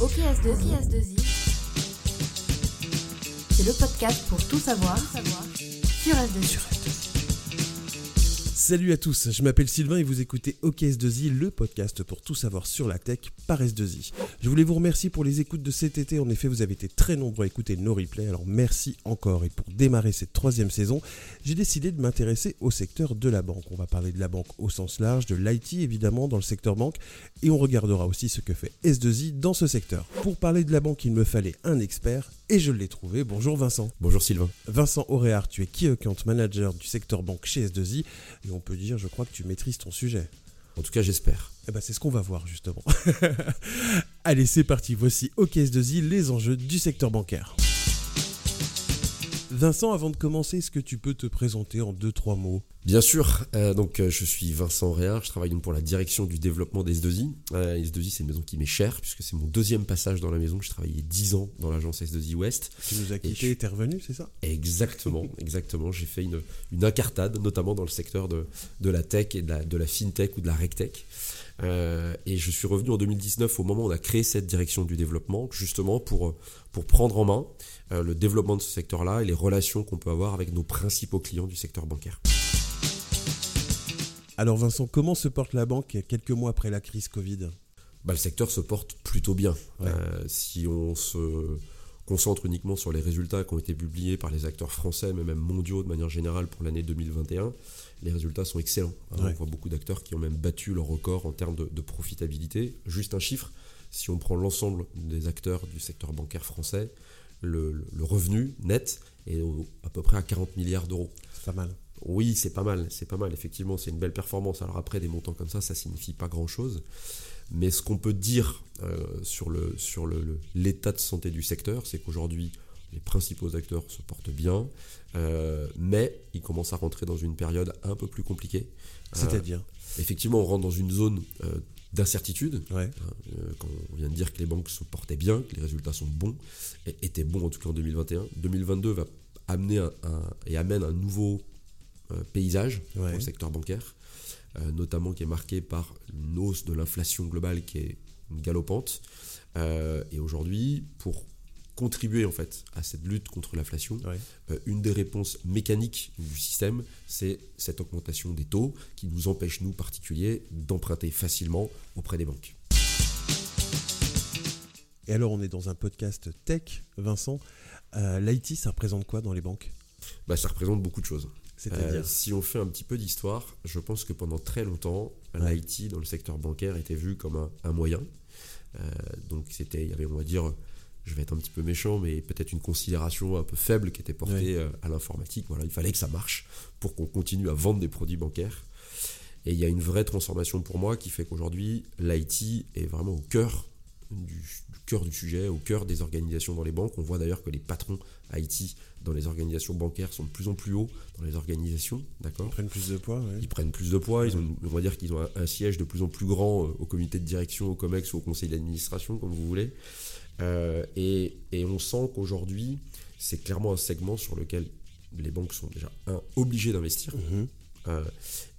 OKS2I, c'est le podcast pour tout savoir, sur S2I. Salut à tous, je m'appelle Sylvain et vous écoutez OKS2I, le podcast pour tout savoir sur la tech par S2I. Je voulais vous remercier pour les écoutes de cet été, en effet vous avez été très nombreux à écouter nos replays, alors merci encore. Et pour démarrer cette troisième saison, j'ai décidé de m'intéresser au secteur de la banque. On va parler de la banque au sens large, de l'IT évidemment dans le secteur banque, et on regardera aussi ce que fait S2I dans ce secteur. Pour parler de la banque, il me fallait un expert, et je l'ai trouvé. Bonjour Vincent. Bonjour Sylvain. Vincent Auréard, tu es Key Account Manager du secteur banque chez S2I et on peut dire, je crois que tu maîtrises ton sujet. En tout cas, j'espère. Eh ben, c'est ce qu'on va voir justement. Allez, c'est parti. Voici au S2I les enjeux du secteur bancaire. Vincent, avant de commencer, est-ce que tu peux te présenter en deux, trois mots? Bien sûr, euh, donc euh, je suis Vincent Réard, je travaille donc pour la direction du développement des S2I. Euh, S2I, c'est une maison qui m'est chère, puisque c'est mon deuxième passage dans la maison. Je travaillais 10 ans dans l'agence S2I Ouest. Tu nous as quitté et t'es revenu, c'est ça? Exactement, exactement. J'ai fait une, une incartade, notamment dans le secteur de, de la tech et de la, de la fintech ou de la regtech. Euh, et je suis revenu en 2019 au moment où on a créé cette direction du développement, justement pour, pour prendre en main le développement de ce secteur-là et les relations qu'on peut avoir avec nos principaux clients du secteur bancaire. Alors Vincent, comment se porte la banque quelques mois après la crise Covid? Bah, Le secteur se porte plutôt bien. Ouais. Euh, si on se concentre uniquement sur les résultats qui ont été publiés par les acteurs français, mais même mondiaux de manière générale pour l'année 2021, les résultats sont excellents. Ouais. On voit beaucoup d'acteurs qui ont même battu leur record en termes de, de, profitabilité. Juste un chiffre, si on prend l'ensemble des acteurs du secteur bancaire français, le, le, revenu net est à peu près à 40 milliards d'euros. C'est pas mal. Oui, c'est pas mal, c'est pas mal, effectivement, c'est une belle performance. Alors après, des montants comme ça, ça signifie pas grand-chose. Mais ce qu'on peut dire euh, sur l'état le, sur le, de santé du secteur, c'est qu'aujourd'hui, les principaux acteurs se portent bien, euh, mais ils commencent à rentrer dans une période un peu plus compliquée. C'est-à-dire? euh, Effectivement, on rentre dans une zone d'incertitude. Ouais. quand on vient de dire que les banques se portaient bien, que les résultats sont bons, et étaient bons en tout cas en 2021. 2022 va amener un, un, et amène un nouveau paysage ouais. pour le secteur bancaire, euh, notamment qui est marqué par une hausse de l'inflation globale qui est galopante. Euh, et aujourd'hui, pour contribuer en fait à cette lutte contre l'inflation, ouais. euh, une des réponses mécaniques du système, c'est cette augmentation des taux qui nous empêche, nous particuliers, d'emprunter facilement auprès des banques. Et alors, on est dans un podcast tech, Vincent. Euh, L'IT, ça représente quoi dans les banques? Bah, Ça représente beaucoup de choses. C'est-à-dire euh, Si on fait un petit peu d'histoire, je pense que pendant très longtemps, ouais. l'IT dans le secteur bancaire était vu comme un, un moyen. Euh, donc c'était, il y avait, on va dire, je vais être un petit peu méchant, mais peut-être une considération un peu faible qui était portée ouais. à l'informatique. Voilà, il fallait que ça marche pour qu'on continue à vendre des produits bancaires. Et il y a une vraie transformation pour moi qui fait qu'aujourd'hui, l'IT est vraiment au cœur du, du, cœur du sujet, au cœur des organisations dans les banques. On voit d'ailleurs que les patrons IT dans les organisations bancaires sont de plus en plus hauts dans les organisations. D'accord? Ils prennent plus de poids. Ouais. Ils prennent plus de poids. Ils ont, on va dire qu'ils ont un, un, siège de plus en plus grand euh, au comité de direction, au COMEX ou au conseil d'administration, comme vous voulez. Euh, et, et, on sent qu'aujourd'hui, c'est clairement un segment sur lequel les banques sont déjà un, obligées d'investir. Mm -hmm. euh,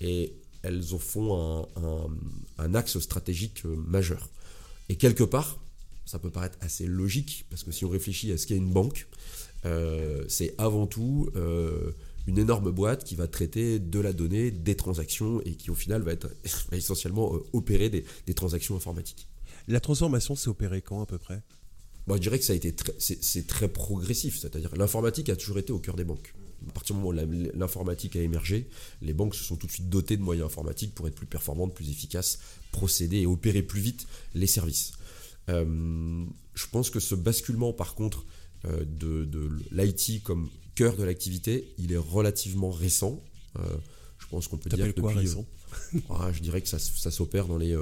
et elles en font un, un, un axe stratégique majeur. Et quelque part, ça peut paraître assez logique, parce que si on réfléchit à ce qu'est une banque, euh, c'est avant tout euh, une énorme boîte qui va traiter de la donnée, des transactions, et qui au final va être va essentiellement euh, opérer des, des, transactions informatiques. La transformation s'est opérée quand à peu près? Bon, Je dirais que ça a été c'est très progressif, c'est-à-dire l'informatique a toujours été au cœur des banques. À partir du moment où l'informatique a émergé, les banques se sont tout de suite dotées de moyens informatiques pour être plus performantes, plus efficaces, procéder et opérer plus vite les services. Euh, je pense que ce basculement, par contre, euh, de, de l'IT comme cœur de l'activité, il est relativement récent. Euh, je pense qu'on peut dire que quoi, depuis, récent? ah, je dirais que ça, ça s'opère dans les,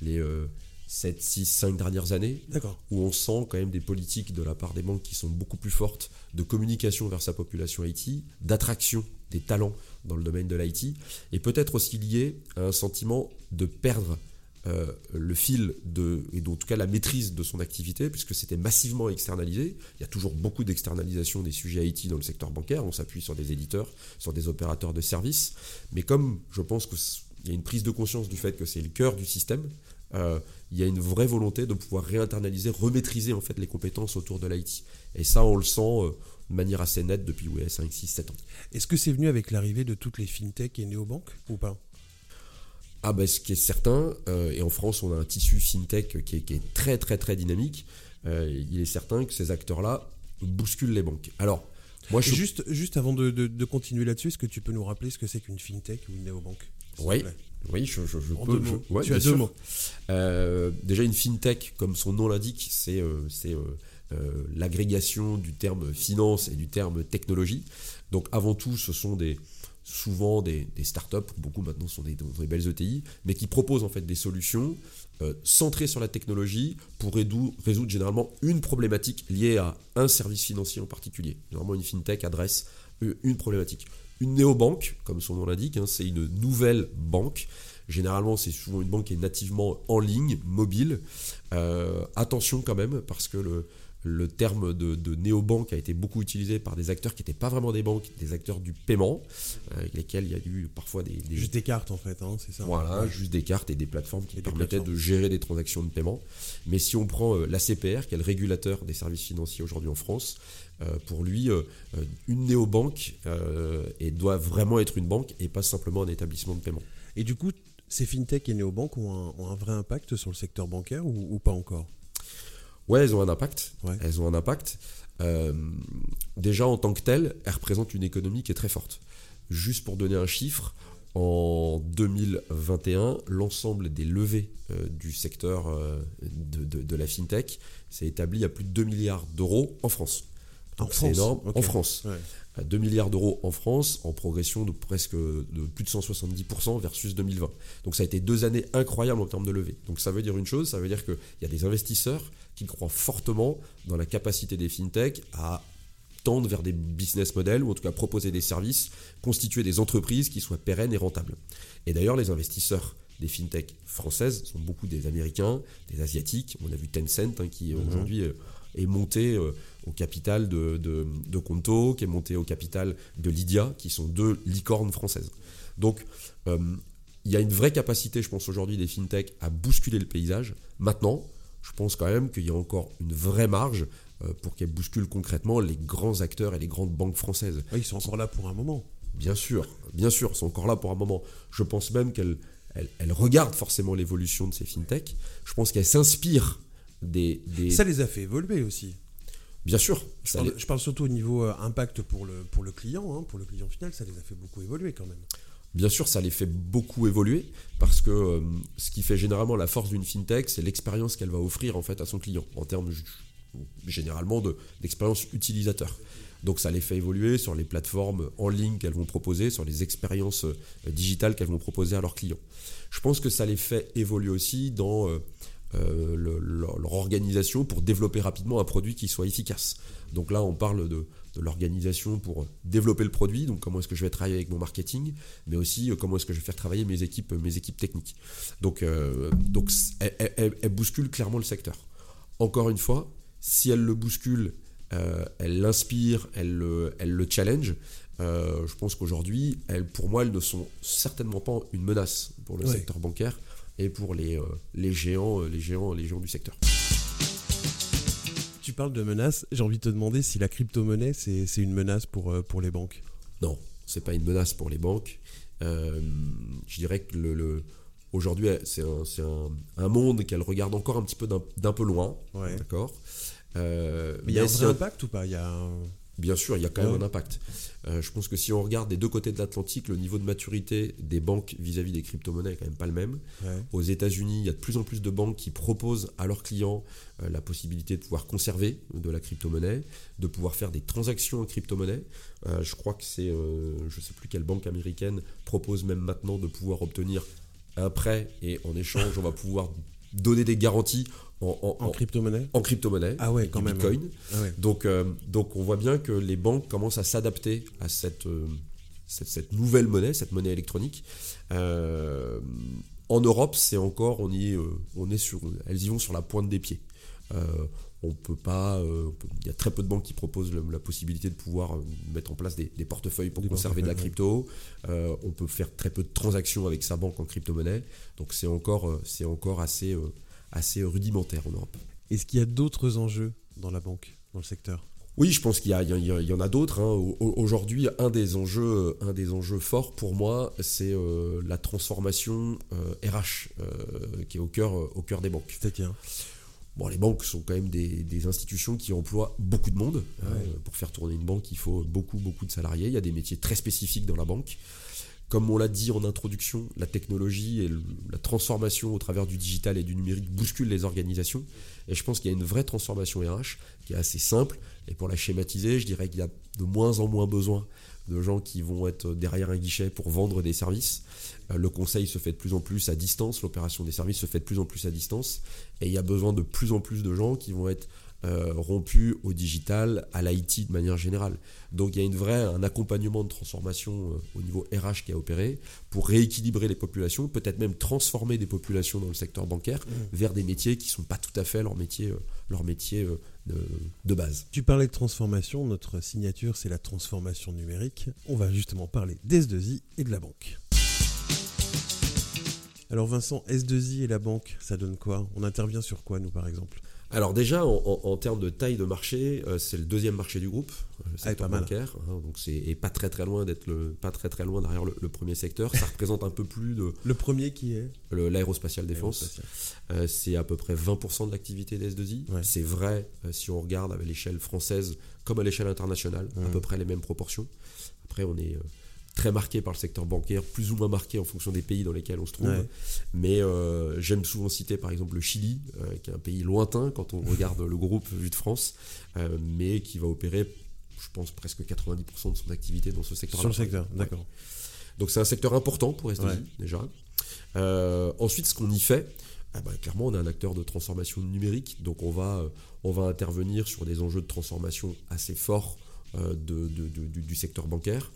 les 7, 6, 5 dernières années, où on sent quand même des politiques de la part des banques qui sont beaucoup plus fortes de communication vers sa population IT, d'attraction des talents dans le domaine de l'IT, et peut-être aussi lié à un sentiment de perdre euh, le fil de, et en tout cas la maîtrise de son activité, puisque c'était massivement externalisé. Il y a toujours beaucoup d'externalisation des sujets IT dans le secteur bancaire. On s'appuie sur des éditeurs, sur des opérateurs de services. Mais comme je pense qu'il y a une prise de conscience du fait que c'est le cœur du système, il y a une vraie volonté de pouvoir réinternaliser, remaîtriser en fait les compétences autour de l'IT. Et ça, on le sent euh, de manière assez nette depuis ouais, 5, 6, 7 ans. Est-ce que c'est venu avec l'arrivée de toutes les fintech et néobanques ou pas? Ah ben, ce qui est certain, euh, et en France, on a un tissu fintech qui est, qui est très très très dynamique. euh, il est certain que ces acteurs-là bousculent les banques. Alors, moi, je juste, juste avant de, de- de continuer là-dessus, est-ce que tu peux nous rappeler ce que c'est qu'une fintech ou une néobanque Oui. Oui, je, je, je En peux. deux je- mots. ouais, tu as deux mots. Euh, déjà, une fintech, comme son nom l'indique, c'est euh, euh, l'agrégation du terme finance et du terme technologie. Donc, avant tout, ce sont des, souvent des, des startups, beaucoup maintenant sont des, des belles ETI, mais qui proposent en fait des solutions euh, centrées sur la technologie pour rédou- résoudre généralement une problématique liée à un service financier en particulier. Généralement, une fintech adresse une problématique. Une néobanque, comme son nom l'indique, hein, c'est une nouvelle banque. Généralement, c'est souvent une banque qui est nativement en ligne, mobile. Euh, attention quand même, parce que le, le terme de, de néobanque a été beaucoup utilisé par des acteurs qui n'étaient pas vraiment des banques, des acteurs du paiement, euh, avec lesquels il y a eu parfois des, des- Juste des cartes en fait, hein, c'est ça voilà, Ouais. juste des cartes et des plateformes qui Et permettaient plateformes. de gérer des transactions de paiement. Mais si on prend euh, l'ACPR, qui est le régulateur des services financiers aujourd'hui en France, euh, pour lui, euh, une néobanque et doit vraiment être une banque et pas simplement un établissement de paiement. Et du coup, ces fintech et néobanques ont un, ont un vrai impact sur le secteur bancaire ou, ou pas encore? Ouais, elles ont un impact. Ouais. Elles ont un impact. Euh, déjà, en tant que telles, elles représentent une économie qui est très forte. Juste pour donner un chiffre, en 2021, l'ensemble des levées euh, du secteur euh, de, de- de la fintech s'est établi à plus de 2 milliards d'euros en France. En Donc c'est France, énorme. En France. Ouais. À 2 milliards d'euros en France, en progression de presque de plus de 170% versus 2020. Donc ça a été deux années incroyables en termes de levée. Donc ça veut dire une chose, ça veut dire qu'il y a des investisseurs qui croient fortement dans la capacité des fintech à tendre vers des business models, ou en tout cas proposer des services, constituer des entreprises qui soient pérennes et rentables. Et d'ailleurs, les investisseurs des fintech françaises sont beaucoup des Américains, des Asiatiques. On a vu Tencent hein, qui Mhm. aujourd'hui euh, est monté euh, au capital de, de, de Conto, qui est monté au capital de Lydia, qui sont deux licornes françaises. Donc, euh, il y a une vraie capacité, je pense, aujourd'hui des fintech à bousculer le paysage. Maintenant, je pense quand même qu'il y a encore une vraie marge euh, pour qu'elles bousculent concrètement les grands acteurs et les grandes banques françaises. Ouais, ils sont encore là pour un moment. Bien sûr, bien sûr, sont encore là pour un moment. Je pense même qu'elles elles, elles regardent forcément l'évolution de ces fintech. Je pense qu'elles s'inspirent des, des- Ça les a fait évoluer aussi. Bien sûr, Je ça parle, les- je parle surtout au niveau euh, impact pour le, pour le client, hein, pour le client final, ça les a fait beaucoup évoluer quand même. Bien sûr, ça les fait beaucoup évoluer parce que euh, ce qui fait généralement la force d'une fintech, c'est l'expérience qu'elle va offrir en fait à son client en termes généralement de- d'expérience utilisateur. Donc ça les fait évoluer sur les plateformes en ligne qu'elles vont proposer, sur les expériences euh, digitales qu'elles vont proposer à leurs clients. Je pense que ça les fait évoluer aussi dans euh, le- leur, leur organisation pour développer rapidement un produit qui soit efficace. Donc là, on parle de, de l'organisation pour développer le produit, donc comment est-ce que je vais travailler avec mon marketing, mais aussi euh, comment est-ce que je vais faire travailler mes équipes, mes équipes techniques. Donc, euh, donc elle, elle- elle- elle bouscule clairement le secteur. Encore une fois, si elle le bouscule, euh, elle l'inspire, elle le, elle le challenge. euh, je pense qu'aujourd'hui, pour moi, elles ne sont certainement pas une menace pour le Ouais. secteur bancaire et pour les, euh, les géants, euh, les géants, les géants du secteur. Tu parles de menaces, j'ai envie de te demander si la crypto-monnaie, c'est c'est une menace pour, euh, pour les banques. Non, c'est pas une menace pour les banques. Euh, je dirais que le, le- aujourd'hui, c'est un, c'est un- un monde qu'elle regarde encore un petit peu d'un d'un peu loin. Ouais. D'accord. Euh, Mais il y a un vrai impact ou pas? Il y a un- Bien sûr, il y a quand même Ouais. un impact. Euh, je pense que si on regarde des deux côtés de l'Atlantique, le niveau de maturité des banques vis-à-vis des crypto-monnaies est quand même pas le même. ouais. Aux États-Unis, il y a de plus en plus de banques qui proposent à leurs clients euh, la possibilité de pouvoir conserver de la crypto-monnaie, de pouvoir faire des transactions en crypto-monnaie. Euh, je crois que c'est, je ne sais plus quelle banque américaine propose même maintenant de pouvoir obtenir un prêt et en échange, on va pouvoir donner des garanties en, en- En en- crypto-monnaie en crypto-monnaie, Ah ouais, quand même, Bitcoin. Ah ouais. Donc, euh, donc on voit bien que les banques commencent à s'adapter à cette, euh, cette, cette nouvelle monnaie, cette monnaie électronique. Euh, En Europe, c'est encore, on, y est, on est sur, elles y vont sur la pointe des pieds. Euh, on peut pas, euh, il y a très peu de banques qui proposent la, la possibilité de pouvoir euh, mettre en place des, des portefeuilles pour Des conserver de la crypto. On peut faire très peu de transactions avec sa banque en crypto-monnaie. Donc c'est encore, c'est encore assez, assez rudimentaire en Europe. Est-ce qu'il y a d'autres enjeux dans la banque, dans le secteur? Oui, je pense qu'il y, a- il y en a d'autres. hein. Au- au- Aujourd'hui, un des enjeux, un des enjeux forts pour moi, c'est euh, la transformation euh, RH euh, qui est au cœur, au cœur des banques. C'est-à-dire? Bon, les banques sont quand même des, des institutions qui emploient beaucoup de monde. Ouais. Euh, pour faire tourner une banque, il faut beaucoup, beaucoup de salariés. Il y a des métiers très spécifiques dans la banque. Comme on l'a dit en introduction, la technologie et la transformation au travers du digital et du numérique bousculent les organisations. Et je pense qu'il y a une vraie transformation RH qui est assez simple. Et pour la schématiser, je dirais qu'il y a de moins en moins besoin de gens qui vont être derrière un guichet pour vendre des services. Euh, Le conseil se fait de plus en plus à distance, l'opération des services se fait de plus en plus à distance. Et il y a besoin de plus en plus de gens qui vont être euh, rompus au digital, à l'IT de manière générale. Donc il y a une vraie, un accompagnement de transformation euh, au niveau RH qui a opéré pour rééquilibrer les populations, peut-être même transformer des populations dans le secteur bancaire vers des métiers qui ne sont pas tout à fait leur métier, euh, leur métier de, de base. Tu parlais de transformation, notre signature c'est la transformation numérique. On va justement parler d'S2I et de la banque. Alors Vincent, S2I et la banque, ça donne quoi? On intervient sur quoi nous par exemple? Alors déjà, en, en- en termes de taille de marché, euh, c'est le deuxième marché du groupe, euh, le secteur pas mal. bancaire. hein, donc c'est et pas très très loin d'être le pas très très loin derrière le, le premier secteur. Ça représente un peu plus de Le premier qui est le- l'aérospatiale défense. Euh, c'est à peu près 20% de l'activité des S2I. Ouais. C'est vrai euh, si on regarde à l'échelle française comme à l'échelle internationale, à peu près les mêmes proportions. Après, on est très marqué par le secteur bancaire, plus ou moins marqué en fonction des pays dans lesquels on se trouve. Ouais. Mais euh, j'aime souvent citer par exemple le Chili, euh, qui est un pays lointain quand on regarde le groupe vu de France, euh, mais qui va opérer, je pense, presque 90% de son activité dans ce secteur. Sur le secteur, Ouais. d'accord. Donc c'est un secteur important pour S2I Ouais. déjà. Ensuite, ce qu'on y fait, ah bah, clairement, on est un acteur de transformation numérique, donc on va, on va intervenir sur des enjeux de transformation assez forts de- de- de- du, du secteur bancaire.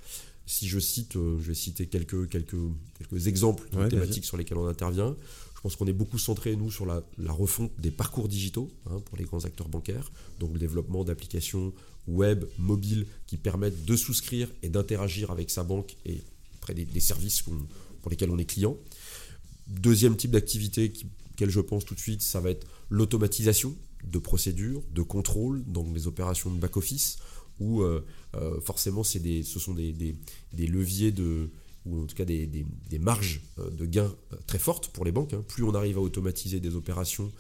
Si je cite, euh, je vais citer quelques, quelques, quelques exemples de Ouais, thématiques sur lesquelles on intervient. Je pense qu'on est beaucoup centré, nous, sur la, la refonte des parcours digitaux hein, pour les grands acteurs bancaires, donc le développement d'applications web, mobiles, qui permettent de souscrire et d'interagir avec sa banque et après des, des services pour lesquels on est client. Deuxième type d'activité auquel je pense tout de suite, ça va être l'automatisation de procédures, de contrôle, donc des opérations de back-office, où euh, euh, forcément ce sont des, leviers de ou en tout cas des, marges euh, de gains très fortes pour les banques. hein. Plus on arrive à automatiser des opérations,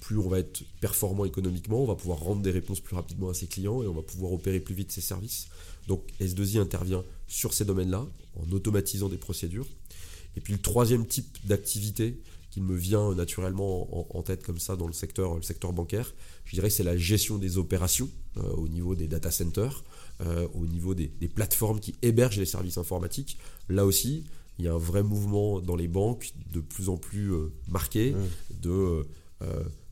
plus on va être performant économiquement, on va pouvoir rendre des réponses plus rapidement à ses clients et on va pouvoir opérer plus vite ses services. Donc S2I intervient sur ces domaines-là en automatisant des procédures. Et puis le troisième type d'activité qui me vient naturellement en, en tête comme ça dans le secteur, le secteur bancaire, je dirais que c'est la gestion des opérations euh, au niveau des data centers, euh, au niveau des, des plateformes qui hébergent les services informatiques. Là aussi, il y a un vrai mouvement dans les banques de plus en plus euh, marqué Mmh. de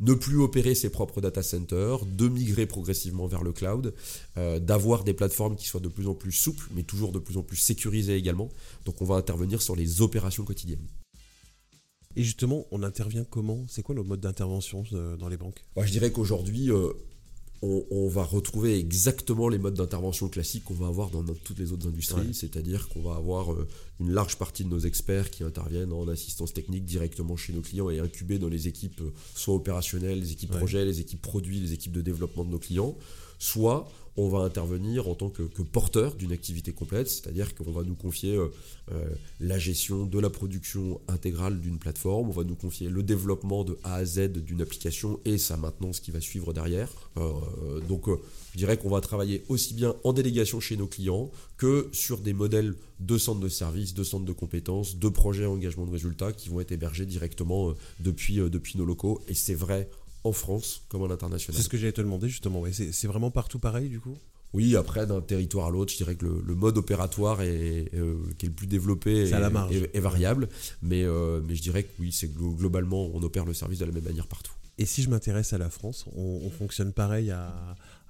ne plus opérer ses propres data centers, de migrer progressivement vers le cloud, d'avoir des plateformes qui soient de plus en plus souples, mais toujours de plus en plus sécurisées également. Donc on va intervenir sur les opérations quotidiennes. Et justement, on intervient comment? C'est quoi le mode d'intervention euh, dans les banques? Moi, je dirais qu'aujourd'hui, euh, on, on va retrouver exactement les modes d'intervention classiques qu'on va avoir dans, toutes les autres industries, Ouais. c'est-à-dire qu'on va avoir euh, une large partie de nos experts qui interviennent en assistance technique directement chez nos clients et incubés dans les équipes soit opérationnelles, les équipes Ouais. projets, les équipes produits, les équipes de développement de nos clients, soit on va intervenir en tant que, porteur d'une activité complète, c'est-à-dire qu'on va nous confier euh, euh, la gestion de la production intégrale d'une plateforme, on va nous confier le développement de A à Z d'une application et sa maintenance qui va suivre derrière. Euh, donc je dirais qu'on va travailler aussi bien en délégation chez nos clients que sur des modèles de centres de services, de centres de compétences, de projets à engagement de résultats qui vont être hébergés directement depuis, depuis nos locaux. Et c'est vrai en France comme à l'international. C'est ce que j'allais te demander justement. ouais. C'est vraiment partout pareil du coup? Oui, après, d'un territoire à l'autre, je dirais que le, le mode opératoire est, euh, qui est le plus développé C'est à la est- marge. est- est variable. Mais, euh, mais je dirais que oui, c'est glo- globalement, on opère le service de la même manière partout. Et si je m'intéresse à la France, on, on fonctionne pareil à,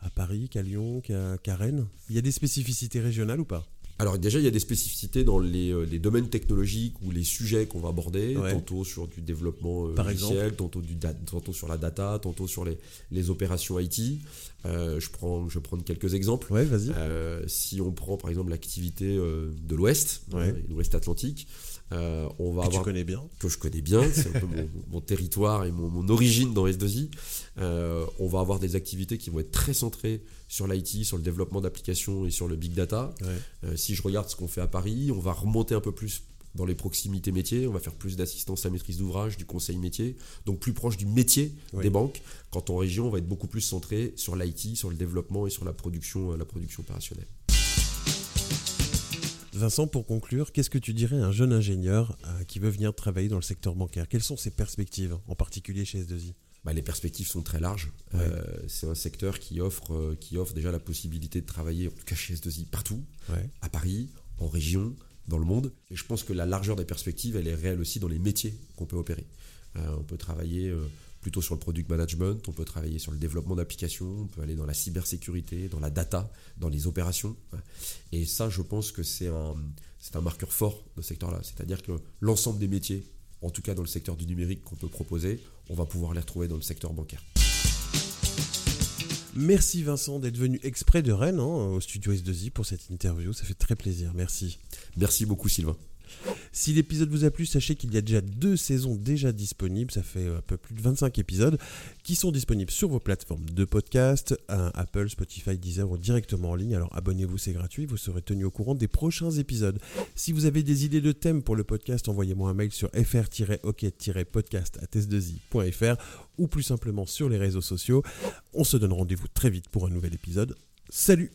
à Paris qu'à Lyon, qu'à qu'à Rennes? Il y a des spécificités régionales ou pas? Alors déjà, il y a des spécificités dans les, euh, les domaines technologiques ou les sujets qu'on va aborder, Ouais. tantôt sur du développement euh, Par logiciel, tantôt, du tantôt sur la data, tantôt sur les, les opérations IT. Euh, je, prends, je vais prendre quelques exemples. Ouais, vas-y. Euh, si on prend par exemple l'activité euh, de l'Ouest, Ouais. euh, l'Ouest Atlantique, euh, on va Que tu avoir connais bien. que je connais bien, c'est un peu mon, mon territoire et mon, mon origine dans S2I. Euh, on va avoir des activités qui vont être très centrées sur l'IT, sur le développement d'applications et sur le big data. Ouais. Euh, si je regarde ce qu'on fait à Paris, on va remonter un peu plus dans les proximités métiers, on va faire plus d'assistance à maîtrise d'ouvrage, du conseil métier, donc plus proche du métier Oui. des banques. Quand en région, on va être beaucoup plus centré sur l'IT, sur le développement et sur la production, la production opérationnelle. Vincent, pour conclure, qu'est-ce que tu dirais à un jeune ingénieur euh, qui veut venir travailler dans le secteur bancaire? Quelles sont ses perspectives, en particulier chez S2I Bah, les perspectives sont très larges. Ouais. Euh, c'est un secteur qui offre, euh, qui offre déjà la possibilité de travailler, en tout cas chez S2I, partout, Ouais. à Paris, en région, dans le monde. Et je pense que la largeur des perspectives, elle est réelle aussi dans les métiers qu'on peut opérer. Euh, on peut travailler plutôt sur le product management, on peut travailler sur le développement d'applications, on peut aller dans la cybersécurité, dans la data, dans les opérations. Et ça, je pense que c'est un, c'est un marqueur fort de ce secteur-là. C'est-à-dire que l'ensemble des métiers, en tout cas dans le secteur du numérique qu'on peut proposer, on va pouvoir les retrouver dans le secteur bancaire. Merci Vincent d'être venu exprès de Rennes hein, au studio S2I pour cette interview. Ça fait très plaisir. Merci. Merci beaucoup Sylvain. Si l'épisode vous a plu, sachez qu'il y a déjà deux saisons déjà disponibles. Ça fait un peu plus de 25 épisodes qui sont disponibles sur vos plateformes de podcast, Apple, Spotify, Deezer ou directement en ligne. Alors abonnez-vous, c'est gratuit. Vous serez tenu au courant des prochains épisodes. Si vous avez des idées de thèmes pour le podcast, envoyez-moi un mail sur fr-ok-podcast.s2i.fr ou plus simplement sur les réseaux sociaux. On se donne rendez-vous très vite pour un nouvel épisode. Salut